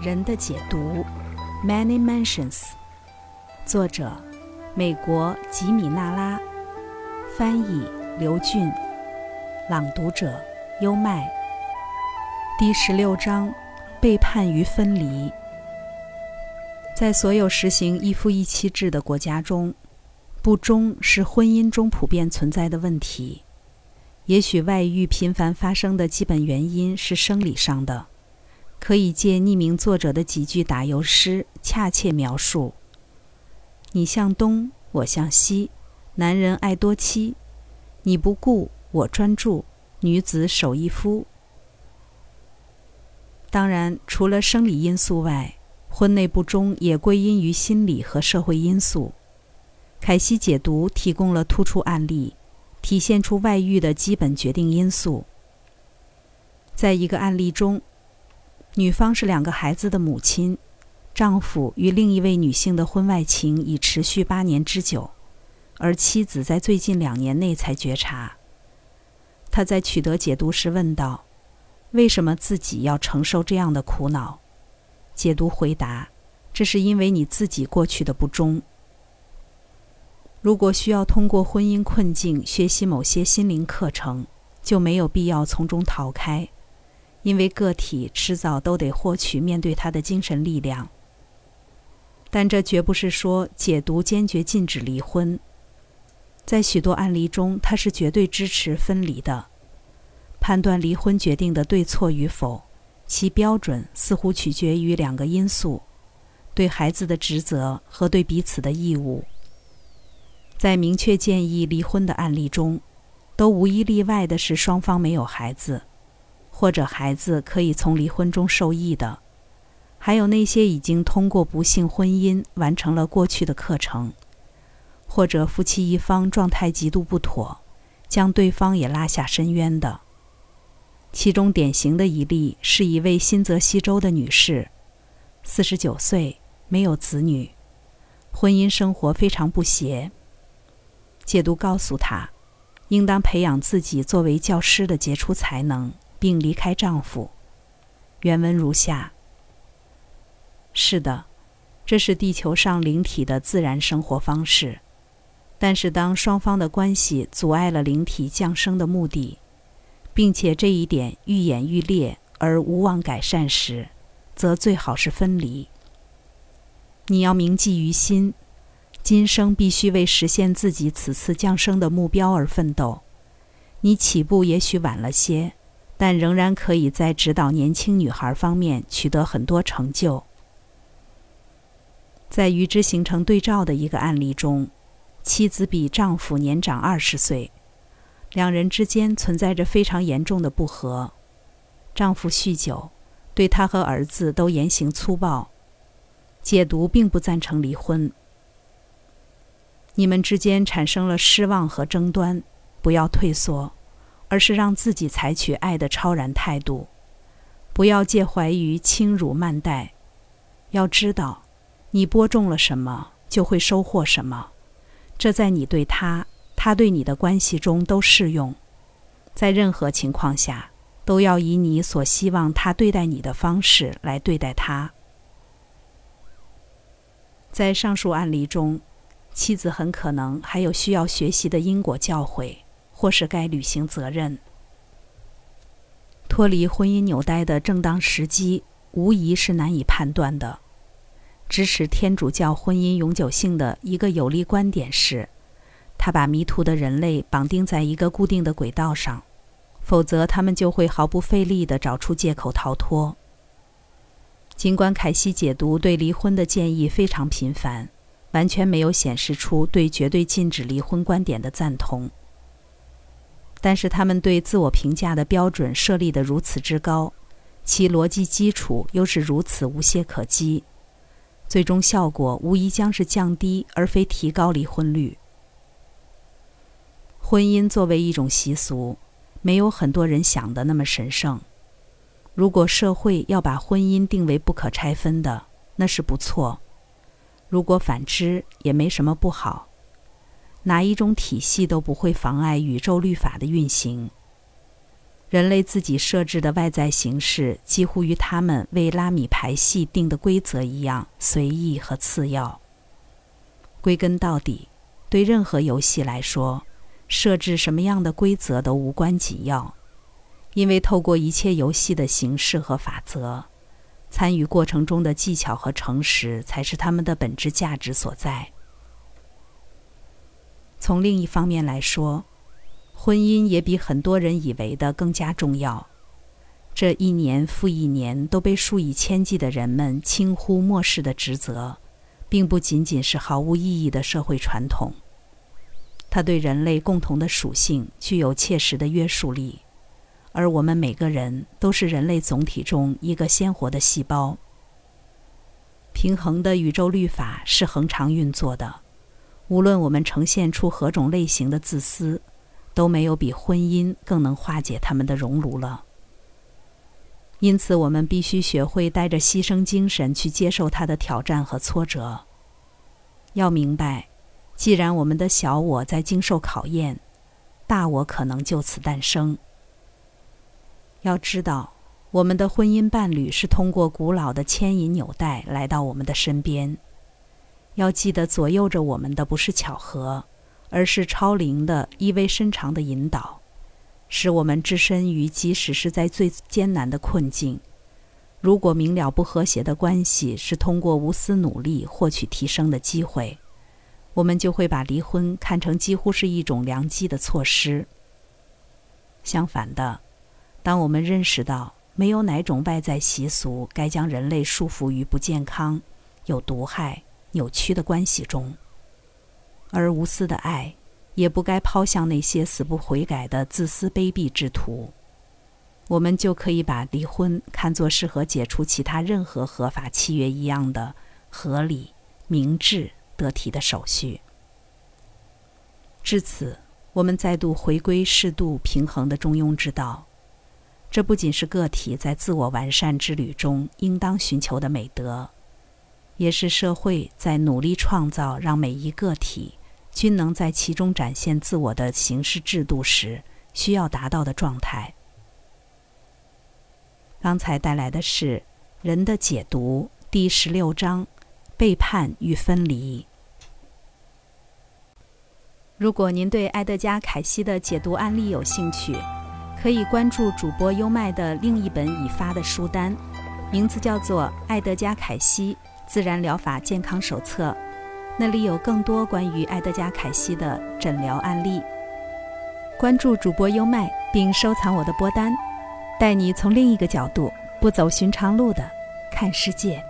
人的解读，Many Mansions，作者，美国吉米纳拉，翻译刘俊，朗读者优麦。第十六章，背叛与分离。在所有实行一夫一妻制的国家中，不忠是婚姻中普遍存在的问题。也许外遇频繁发生的基本原因是生理上的。可以借匿名作者的几句打油诗恰切描述：你向东，我向西，男人爱多妻，你不顾，我专注，女子守一夫。当然，除了生理因素外，婚内不忠也归因于心理和社会因素。凯西解读提供了突出案例，体现出外遇的基本决定因素。在一个案例中。女方是两个孩子的母亲，丈夫与另一位女性的婚外情已持续八年之久，而妻子在最近两年内才觉察。他在取得解读时问道：“为什么自己要承受这样的苦恼？”解读回答：“这是因为你自己过去的不忠。如果需要通过婚姻困境学习某些心灵课程，就没有必要从中逃开。”因为个体迟早都得获取面对他的精神力量，但这绝不是说解读坚决禁止离婚。在许多案例中，他是绝对支持分离的。判断离婚决定的对错与否，其标准似乎取决于两个因素：对孩子的职责和对彼此的义务。在明确建议离婚的案例中，都无一例外的是双方没有孩子。或者孩子可以从离婚中受益的，还有那些已经通过不幸婚姻完成了过去的课程，或者夫妻一方状态极度不妥，将对方也拉下深渊的。其中典型的一例是一位新泽西州的女士，四十九岁，没有子女，婚姻生活非常不谐。解读告诉她，应当培养自己作为教师的杰出才能。并离开丈夫。原文如下：是的，这是地球上灵体的自然生活方式。但是，当双方的关系阻碍了灵体降生的目的，并且这一点愈演愈烈而无望改善时，则最好是分离。你要铭记于心，今生必须为实现自己此次降生的目标而奋斗。你起步也许晚了些。但仍然可以在指导年轻女孩方面取得很多成就。在与之形成对照的一个案例中，妻子比丈夫年长二十岁，两人之间存在着非常严重的不和。丈夫酗酒，对她和儿子都言行粗暴。解读并不赞成离婚。你们之间产生了失望和争端，不要退缩。而是让自己采取爱的超然态度，不要介怀于轻辱慢待。要知道，你播种了什么，就会收获什么。这在你对他、他对你的关系中都适用。在任何情况下，都要以你所希望他对待你的方式来对待他。在上述案例中，妻子很可能还有需要学习的因果教诲。或是该履行责任。脱离婚姻纽带的正当时机，无疑是难以判断的。支持天主教婚姻永久性的一个有力观点是，他把迷途的人类绑定在一个固定的轨道上，否则他们就会毫不费力地找出借口逃脱。尽管凯西解读对离婚的建议非常频繁，完全没有显示出对绝对禁止离婚观点的赞同。但是他们对自我评价的标准设立得如此之高，其逻辑基础又是如此无懈可击，最终效果无疑将是降低而非提高离婚率。婚姻作为一种习俗，没有很多人想的那么神圣。如果社会要把婚姻定为不可拆分的，那是不错；如果反之，也没什么不好。哪一种体系都不会妨碍宇宙律法的运行。人类自己设置的外在形式，几乎与他们为拉米排系定的规则一样随意和次要。归根到底，对任何游戏来说，设置什么样的规则都无关紧要，因为透过一切游戏的形式和法则，参与过程中的技巧和诚实，才是他们的本质价值所在。从另一方面来说，婚姻也比很多人以为的更加重要。这一年复一年都被数以千计的人们轻忽漠视的职责，并不仅仅是毫无意义的社会传统。它对人类共同的属性具有切实的约束力，而我们每个人都是人类总体中一个鲜活的细胞。平衡的宇宙律法是恒常运作的，无论我们呈现出何种类型的自私。都没有比婚姻更能化解他们的熔炉了。因此，我们必须学会带着牺牲精神去接受他的挑战和挫折。要明白，既然我们的小我在经受考验，大我可能就此诞生。要知道，我们的婚姻伴侣是通过古老的牵引纽带来到我们的身边。要记得，左右着我们的不是巧合。而是超灵的、意味深长的引导，使我们置身于即使是在最艰难的困境。如果明了不和谐的关系是通过无私努力获取提升的机会，我们就会把离婚看成几乎是一种良机的措施。相反的，当我们认识到没有哪种外在习俗该将人类束缚于不健康、有毒害、扭曲的关系中。而无私的爱，也不该抛向那些死不悔改的自私卑鄙之徒。我们就可以把离婚看作是和解除其他任何合法契约一样的合理、明智、得体的手续。至此，我们再度回归适度平衡的中庸之道。这不仅是个体在自我完善之旅中应当寻求的美德，也是社会在努力创造让每一个体。均能在其中展现自我的形式制度时，需要达到的状态。刚才带来的是《人的解读》第十六章：背叛与分离。如果您对埃德加·凯西的解读案例有兴趣，可以关注主播优麦的另一本已发的书单，名字叫做《埃德加·凯西自然疗法健康手册》。那里有更多关于埃德加·凯西的诊疗案例。关注主播优麦，并收藏我的播单，带你从另一个角度、不走寻常路的看世界。